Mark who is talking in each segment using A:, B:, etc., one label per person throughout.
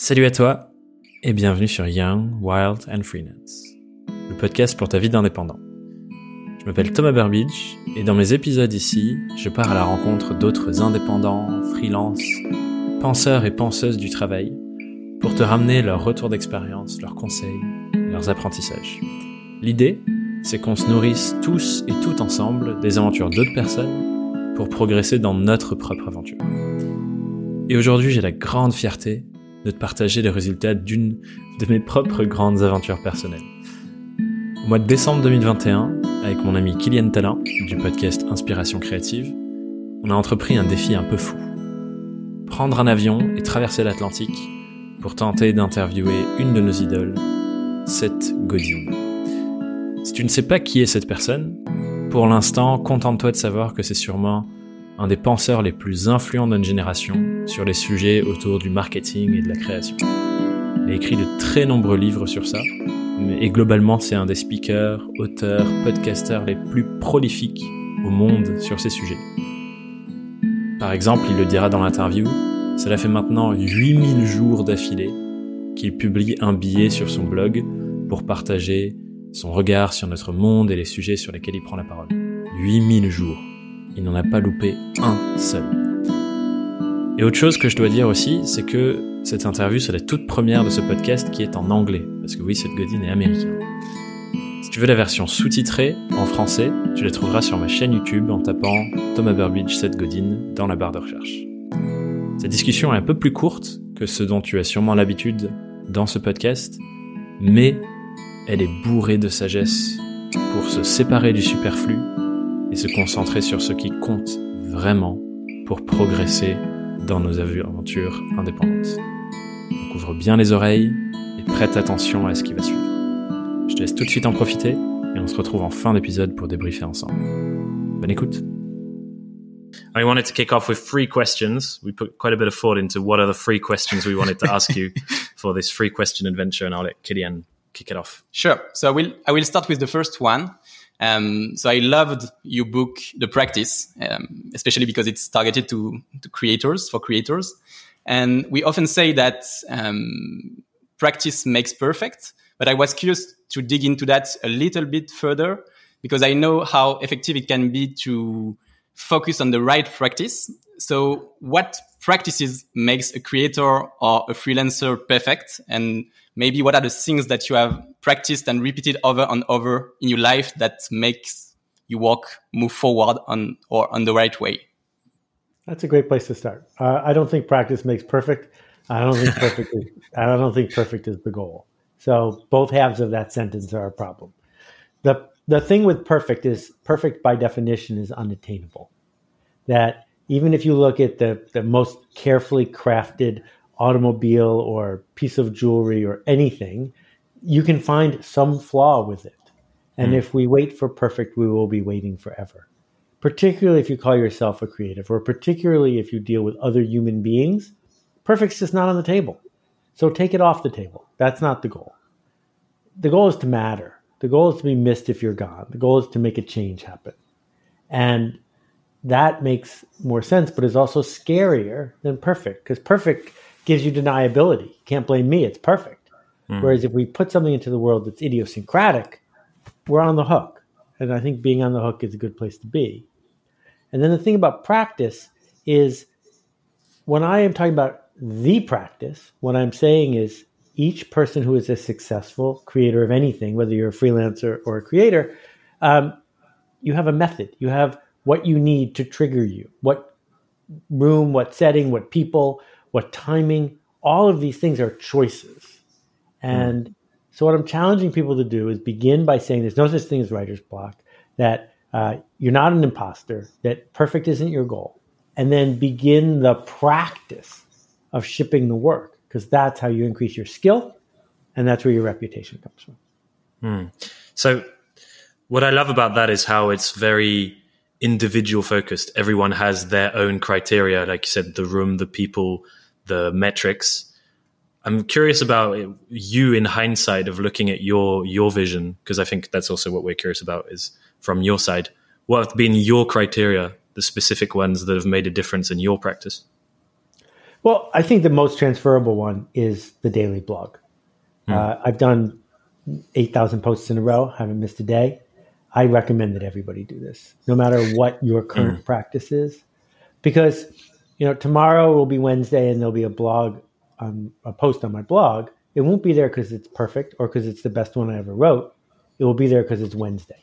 A: Salut à toi et bienvenue sur Young, Wild and Freelance, le podcast pour ta vie d'indépendant. Je m'appelle Thomas Burbidge et dans mes épisodes ici, je pars à la rencontre d'autres indépendants, freelance, penseurs et penseuses du travail pour te ramener leurs retours d'expérience, leurs conseils, leurs apprentissages. L'idée, c'est qu'on se nourrisse tous et toutes ensemble des aventures d'autres personnes pour progresser dans notre propre aventure. Et aujourd'hui, j'ai la grande fierté de te partager les résultats d'une de mes propres grandes aventures personnelles. Au mois de décembre 2021, avec mon ami Kylian Talin du podcast Inspiration Créative, on a entrepris un défi un peu fou. Prendre un avion et traverser l'Atlantique pour tenter d'interviewer une de nos idoles, Seth Godin. Si tu ne sais pas qui est cette personne, pour l'instant, contente-toi de savoir que c'est sûrement un des penseurs les plus influents de notre génération sur les sujets autour du marketing et de la création. Il a écrit de très nombreux livres sur ça, et globalement c'est un des speakers, auteurs, podcasters les plus prolifiques au monde sur ces sujets. Par exemple, il le dira dans l'interview, cela fait maintenant 8000 jours d'affilée qu'il publie un billet sur son blog pour partager son regard sur notre monde et les sujets sur lesquels il prend la parole. 8000 jours il n'en a pas loupé un seul. Et autre chose que je dois dire aussi, c'est que cette interview, c'est la toute première de ce podcast qui est en anglais, parce que oui, cette Godin est américain. Si tu veux la version sous-titrée en français, tu la trouveras sur ma chaîne YouTube en tapant Thomas Burbidge Seth Godin dans la barre de recherche. Cette discussion est un peu plus courte que ce dont tu as sûrement l'habitude dans ce podcast, mais elle est bourrée de sagesse pour se séparer du superflu et se concentrer sur ce qui compte vraiment pour progresser dans nos aventures indépendantes. Donc ouvre bien les oreilles et prête attention à ce qui va suivre. Je te laisse tout de suite en profiter et on se retrouve en fin d'épisode pour débriefer ensemble. Bonne écoute. I wanted to kick off with three questions. We put quite a bit of thought into what are the three questions we wanted to ask you for this free question adventure, and I'll let Kilian kick it off.
B: Sure. So I will I will start with the first one. Um, so I loved your book, The Practice, um, especially because it's targeted to, to creators, for creators. And we often say that um, practice makes perfect, but I was curious to dig into that a little bit further because I know how effective it can be to focus on the right practice. So what practices makes a creator or a freelancer perfect? And maybe what are the things that you have practiced and repeated over and over in your life that makes you walk, move forward on or on the right way?
C: That's a great place to start. Uh, I don't think practice makes perfect. I don't think perfect. is, I don't think perfect is the goal. So both halves of that sentence are a problem. the The thing with perfect is perfect by definition is unattainable. That even if you look at the the most carefully crafted automobile or piece of jewelry or anything, you can find some flaw with it. And mm. if we wait for perfect, we will be waiting forever. Particularly if you call yourself a creative, or particularly if you deal with other human beings, perfect's just not on the table. So take it off the table. That's not the goal. The goal is to matter. The goal is to be missed if you're gone. The goal is to make a change happen. And that makes more sense, but is also scarier than perfect because perfect gives you deniability. You can't blame me. It's perfect. Mm. Whereas if we put something into the world that's idiosyncratic, we're on the hook. And I think being on the hook is a good place to be. And then the thing about practice is when I am talking about the practice, what I'm saying is each person who is a successful creator of anything, whether you're a freelancer or a creator, um, you have a method. You have what you need to trigger you, what room, what setting, what people, what timing. All of these things are choices. And mm. so, what I'm challenging people to do is begin by saying there's no such thing as writer's block, that uh, you're not an imposter, that perfect isn't your goal, and then begin the practice of shipping the work because that's how you increase your skill and that's where your reputation comes from.
A: Mm. So, what I love about that is how it's very individual focused. Everyone has their own criteria, like you said, the room, the people, the metrics I'm curious about you in hindsight of looking at your your vision because I think that's also what we're curious about is from your side. What have been your criteria, the specific ones that have made a difference in your practice?
C: Well, I think the most transferable one is the daily blog. Hmm. Uh, I've done 8,000 posts in a row, haven't missed a day. I recommend that everybody do this, no matter what your current mm. practice is, because you know tomorrow will be Wednesday and there'll be a blog, um, a post on my blog. It won't be there because it's perfect or because it's the best one I ever wrote. It will be there because it's Wednesday,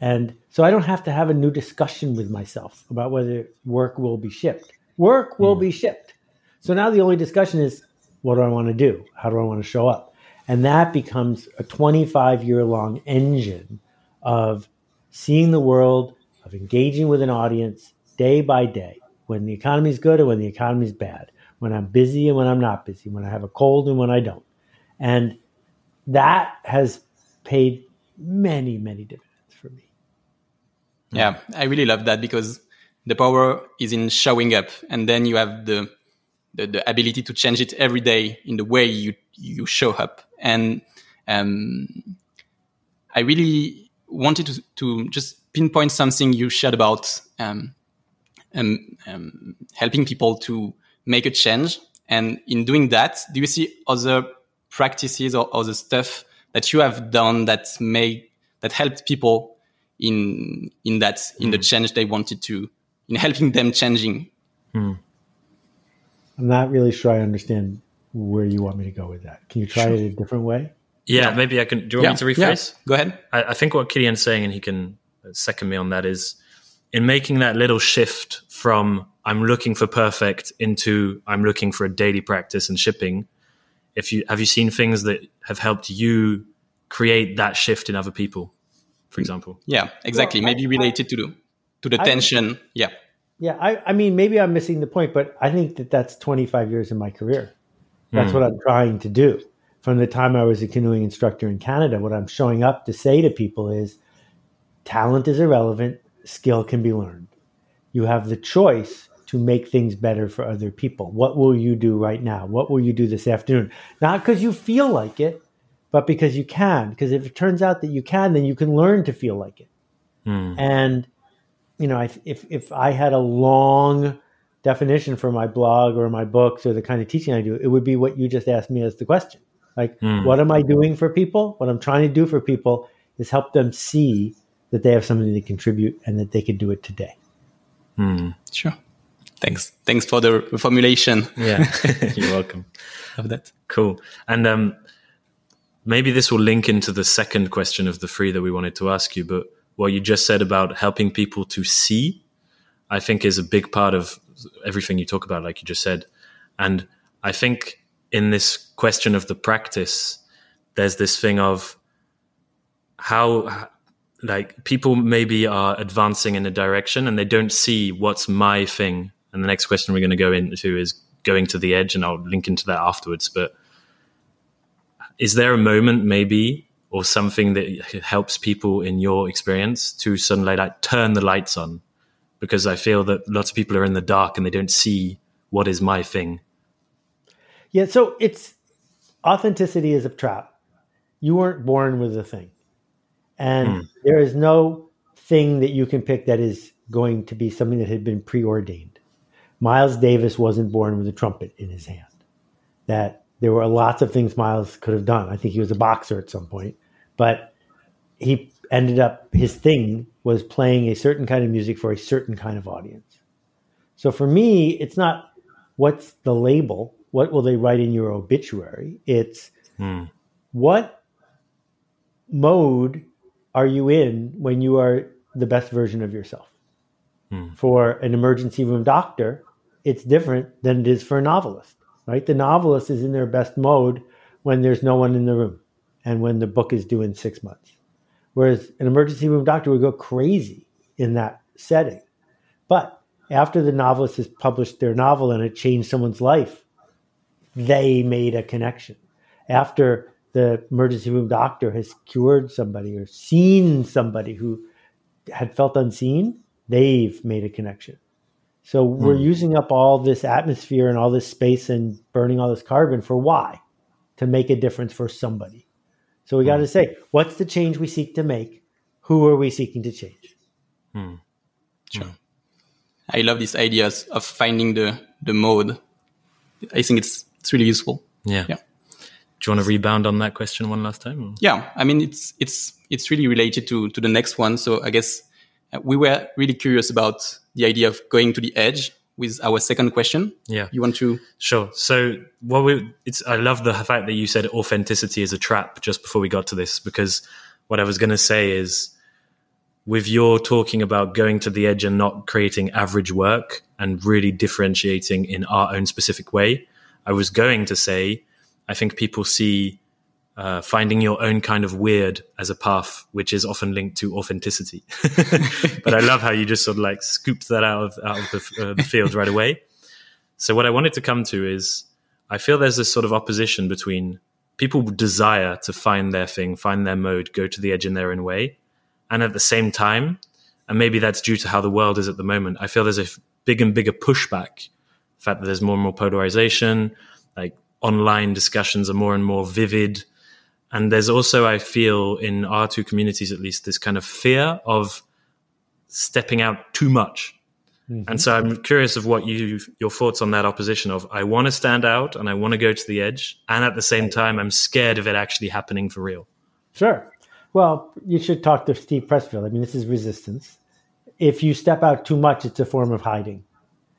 C: and so I don't have to have a new discussion with myself about whether work will be shipped. Work will mm. be shipped. So now the only discussion is, what do I want to do? How do I want to show up? And that becomes a 25 year long engine of seeing the world, of engaging with an audience day by day, when the economy is good and when the economy is bad, when I'm busy and when I'm not busy, when I have a cold and when I don't. And that has paid many, many dividends for me.
B: Yeah, I really love that because the power is in showing up and then you have the, the, the ability to change it every day in the way you, you show up. And um, I really wanted to, to just pinpoint something you shared about um, um, um, helping people to make a change. And in doing that, do you see other practices or other stuff that you have done that made that helped people in in that in the hmm. change they wanted to in helping them changing?
C: Hmm. I'm not really sure I understand where you want me to go with that. Can you try sure. it a different way?
D: Yeah, maybe I can. Do you want yeah, me to rephrase?
B: Yeah. Go ahead.
D: I, I think what Kilian's saying, and he can second me on that, is in making that little shift from I'm looking for perfect into I'm looking for a daily practice and shipping. If you have you seen things that have helped you create that shift in other people, for example?
B: Yeah, exactly. Well, Maybe I, related I, to the to the I, tension. Yeah.
C: Yeah, I, I mean, maybe I'm missing the point, but I think that that's 25 years in my career. That's mm. what I'm trying to do from the time I was a canoeing instructor in Canada, what I'm showing up to say to people is talent is irrelevant, skill can be learned. You have the choice to make things better for other people. What will you do right now? What will you do this afternoon? Not because you feel like it, but because you can. Because if it turns out that you can, then you can learn to feel like it. Hmm. And you know, if if I had a long definition for my blog or my books or the kind of teaching I do, it would be what you just asked me as the question. Like, mm. what am I doing for people? What I'm trying to do for people is help them see that they have something to contribute and that they can do it today.
D: Mm.
B: Sure. Thanks. Thanks for the formulation.
D: Yeah, you're welcome.
B: of that.
D: Cool. And um, maybe this will link into the second question of the three that we wanted to ask you. But what you just said about helping people to see, I think, is a big part of everything you talk about, like you just said. And I think in this question of the practice, there's this thing of how like people maybe are advancing in a direction and they don't see what's my thing. And the next question we're going to go into is going to the edge, and I'll link into that afterwards. But is there a moment maybe or something that helps people in your experience to suddenly like turn the lights on? Because I feel that lots of people are in the dark and they don't see what is my thing
C: yeah, so it's authenticity is a trap. You weren't born with a thing. And mm. there is no thing that you can pick that is going to be something that had been preordained. Miles Davis wasn't born with a trumpet in his hand. That there were lots of things Miles could have done. I think he was a boxer at some point, but he ended up his thing was playing a certain kind of music for a certain kind of audience. So for me, it's not what's the label, what will they write in your obituary? It's hmm. what mode are you in when you are the best version of yourself? Hmm. For an emergency room doctor, it's different than it is for a novelist, right? The novelist is in their best mode when there's no one in the room and when the book is due in six months. Whereas an emergency room doctor would go crazy in that setting. But after the novelist has published their novel and it changed someone's life, they made a connection. After the emergency room doctor has cured somebody or seen somebody who had felt unseen, they've made a connection. So we're mm. using up all this atmosphere and all this space and burning all this carbon for why? To make a difference for somebody. So we got to mm. say, what's the change we seek to make? Who are we seeking to change?
D: Mm.
B: Sure. I love these ideas of finding the the mode I think it's it's really useful.
D: Yeah.
B: Yeah.
D: Do you want to rebound on that question one last time? or-
B: Yeah, I mean it's it's it's really related to to the next one. So I guess Uh, we were really curious about the idea of going to the edge with our second question.
D: Yeah.
B: You want to?
D: Sure. So, what we it's I love the fact that you said authenticity is a trap just before we got to this because what I was going to say is with your talking about going to the edge and not creating average work and really differentiating in our own specific way, I was going to say I think people see uh, finding your own kind of weird as a path, which is often linked to authenticity. but I love how you just sort of like scooped that out of, out of the, uh, the field right away. So what I wanted to come to is I feel there's this sort of opposition between people desire to find their thing, find their mode, go to the edge in their own way. And at the same time, and maybe that's due to how the world is at the moment, I feel there's a big and bigger pushback. The fact that there's more and more polarization, like online discussions are more and more vivid. And there's also, I feel, in our two communities at least, this kind of fear of stepping out too much. And so I'm curious of what you your thoughts on that opposition of I want to stand out and I want to go to the edge, and at the same time I'm scared of it actually happening for real.
C: Sure. Well, you should talk to Steve Pressfield. I mean, this is resistance. If you step out too much, it's a form of hiding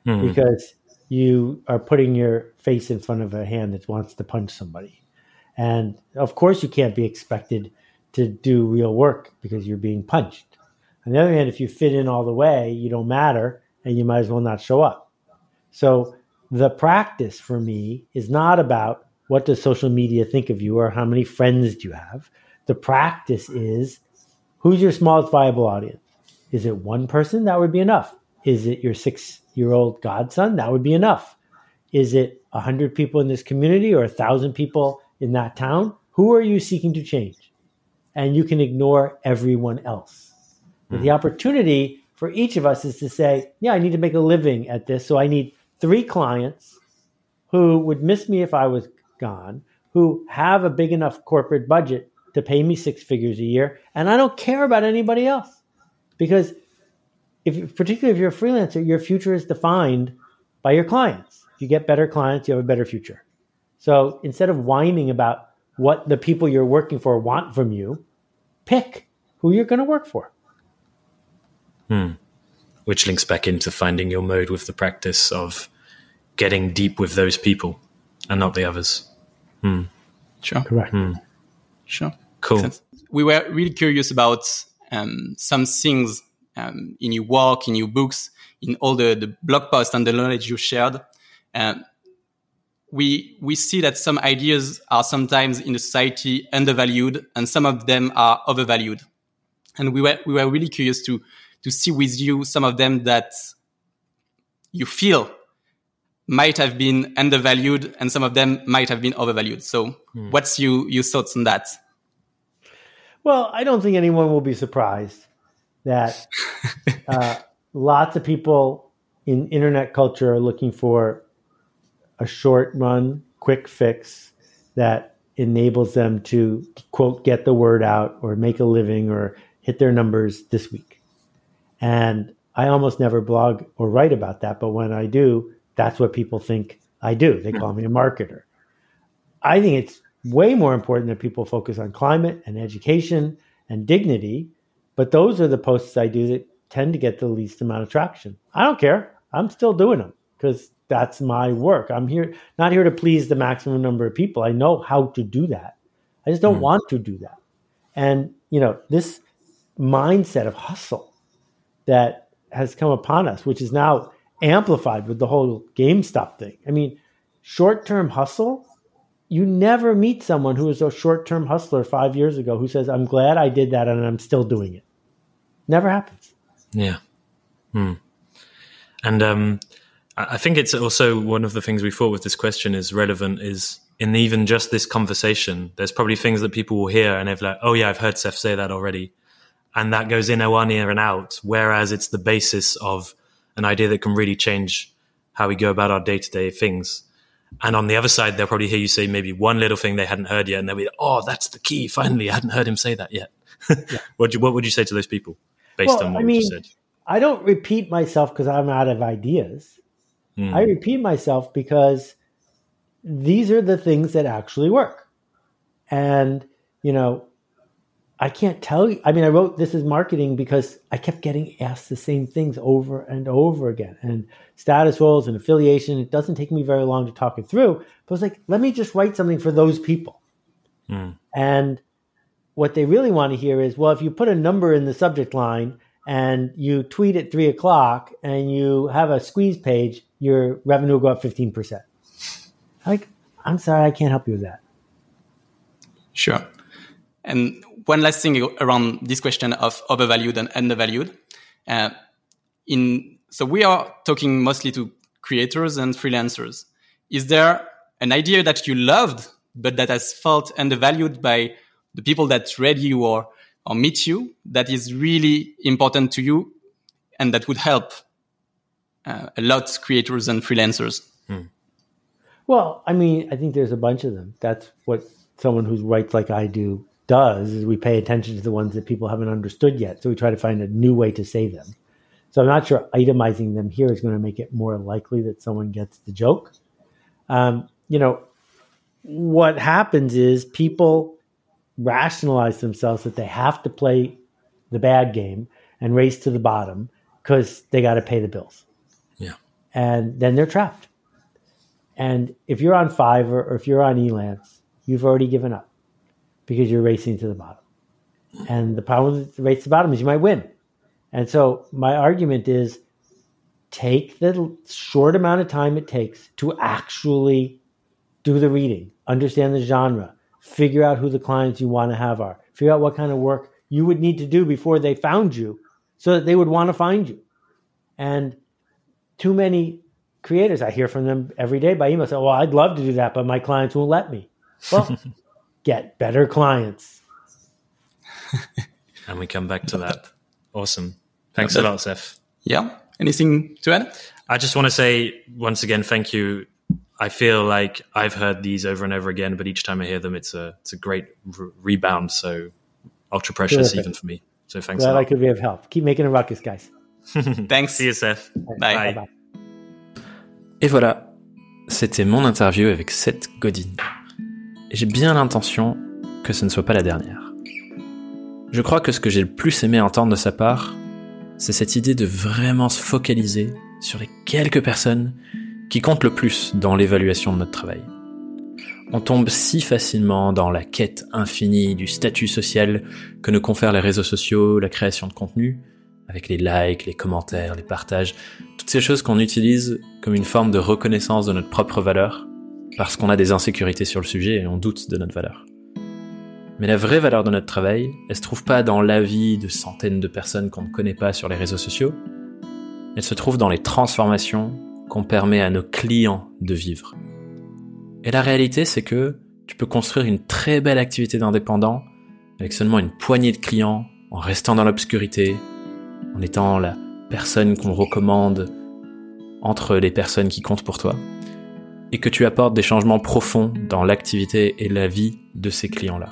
D: Hmm.
C: because you are putting your face in front of a hand that wants to punch somebody. And of course, you can't be expected to do real work because you're being punched. On the other hand, if you fit in all the way, you don't matter and you might as well not show up. So the practice for me is not about what does social media think of you or how many friends do you have. The practice is who's your smallest viable audience? Is it one person? That would be enough. Is it your six year old godson? That would be enough. Is it a hundred people in this community or a thousand people in that town? Who are you seeking to change? And you can ignore everyone else. But the hmm. opportunity for each of us is to say, yeah, I need to make a living at this. So I need three clients who would miss me if I was gone, who have a big enough corporate budget to pay me six figures a year. And I don't care about anybody else because if particularly if you're a freelancer, your future is defined by your clients. If you get better clients, you have a better future. So instead of whining about what the people you're working for want from you, pick who you're going to work for. Hmm.
D: Which links back into finding your mode with the practice of getting deep with those people and not the others. Hmm.
B: Sure.
C: Correct.
B: Sure.
D: Cool.
B: We were really curious about um, some things um, in your work, in your books, in all the, the blog posts and the knowledge you shared. Um, we we see that some ideas are sometimes in the society undervalued, and some of them are overvalued. And we were we were really curious to to see with you some of them that you feel might have been undervalued, and some of them might have been overvalued. So, what's you your thoughts on that?
C: Well, I don't think anyone will be surprised that uh, lots of people in internet culture are looking for a short run, quick fix that enables them to, quote, get the word out or make a living or hit their numbers this week. And I almost never blog or write about that. But when I do, that's what people think I do. They call me a marketer. I think it's way more important that people focus on climate and education and dignity. But those are the posts I do that tend to get the least amount of traction. I don't care. I'm still doing them because that's my work. I'm here not here to please the maximum number of people. I know how to do that. I just don't want to do that. And you know, this mindset of hustle that has come upon us, which is now amplified with the whole GameStop thing. I mean, short-term hustle you never meet someone who is a short-term hustler five years ago who says, "I'm glad I did that and I'm still doing it." Never happens.
D: Yeah. Hmm. And um, I think it's also one of the things we thought with this question is relevant is in even just this conversation, there's probably things that people will hear and they're like, oh, yeah, I've heard Seth say that already. And that goes in one ear and out, whereas it's the basis of an idea that can really change how we go about our day to day things. And on the other side, they'll probably hear you say maybe one little thing they hadn't heard yet, and they'll be, like, oh, that's the key. Finally, I hadn't heard him say that yet. what, you, what would you say to those people based
C: Well,
D: on what
C: I
D: you
C: mean,
D: just said?
C: I don't repeat myself because I'm out of ideas.
D: Hmm.
C: I repeat myself because these are the things that actually work. And, you know, I can't tell you. I mean, I wrote this is marketing because I kept getting asked the same things over and over again. And status roles and affiliation, it doesn't take me very long to talk it through. But I was like, let me just write something for those people. Mm. And what they really want to hear is, well, if you put a number in the subject line and you tweet at three o'clock and you have a squeeze page, your revenue will go up 15%. Like, I'm sorry, I can't help you with that.
B: Sure. And one last thing around this question of overvalued and undervalued. Uh, in so we are talking mostly to creators and freelancers. Is there an idea that you loved but that has felt undervalued by the people that read you or or meet you that is really important to you and that would help uh, a lot creators and freelancers? Hmm.
C: Well, I mean, I think there's a bunch of them. That's what someone who writes like I do does is we pay attention to the ones that people haven't understood yet. So we try to find a new way to say them. So I'm not sure itemizing them here is going to make it more likely that someone gets the joke. Um, you know, what happens is people rationalize themselves that they have to play the bad game and race to the bottom because they got to pay the bills.
A: Yeah.
C: And then they're trapped. And if you're on Fiverr or if you're on Elance, you've already given up because you're racing to the bottom. And the problem with the race to the bottom is you might win. And so my argument is take the short amount of time it takes to actually do the reading, understand the genre, figure out who the clients you want to have are, figure out what kind of work you would need to do before they found you so that they would want to find you. And too many creators, I hear from them every day by email say, Well, I'd love to do that, but my clients won't let me. Well, get better clients.
A: and we come back to that. Awesome. Thanks a lot, Seth.
B: Yeah. Anything to add?
A: I just want to say once again, thank you. I feel like I've heard these over and over again, but each time I hear them, it's a it's a great re- rebound. So ultra precious Terrific. even for me. So thanks.
C: Glad I could be of help. Keep making a ruckus, guys.
B: thanks.
A: See you, Seth.
B: Bye. Bye. Bye.
A: Et voilà, c'était mon interview avec Seth Godin. j'ai bien l'intention que ce ne soit pas la dernière. Je crois que ce que j'ai le plus aimé entendre de sa part, c'est cette idée de vraiment se focaliser sur les quelques personnes qui comptent le plus dans l'évaluation de notre travail. On tombe si facilement dans la quête infinie du statut social que nous confèrent les réseaux sociaux, la création de contenu, avec les likes, les commentaires, les partages, toutes ces choses qu'on utilise comme une forme de reconnaissance de notre propre valeur, parce qu'on a des insécurités sur le sujet et on doute de notre valeur. Mais la vraie valeur de notre travail, elle se trouve pas dans l'avis de centaines de personnes qu'on ne connaît pas sur les réseaux sociaux, elle se trouve dans les transformations qu'on permet à nos clients de vivre. Et la réalité, c'est que tu peux construire une très belle activité d'indépendant avec seulement une poignée de clients, en restant dans l'obscurité, en étant la personne qu'on recommande entre les personnes qui comptent pour toi et que tu apportes des changements profonds dans l'activité et la vie de ces clients-là.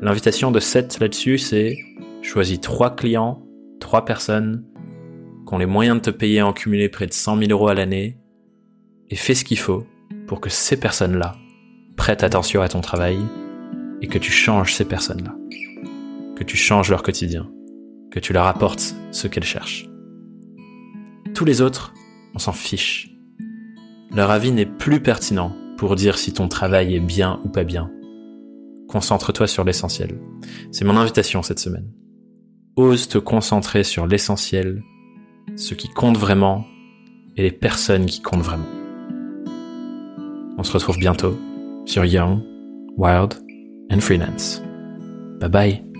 A: L'invitation de Seth là-dessus, c'est choisis trois clients, trois personnes les moyens de te payer en cumulé près de 100 000 euros à l'année et fais ce qu'il faut pour que ces personnes-là prêtent attention à ton travail et que tu changes ces personnes-là, que tu changes leur quotidien, que tu leur apportes ce qu'elles cherchent. Tous les autres, on s'en fiche. Leur avis n'est plus pertinent pour dire si ton travail est bien ou pas bien. Concentre-toi sur l'essentiel. C'est mon invitation cette semaine. Ose te concentrer sur l'essentiel, ce qui compte vraiment et les personnes qui comptent vraiment. On se retrouve bientôt sur Young, Wild and Freelance. Bye bye.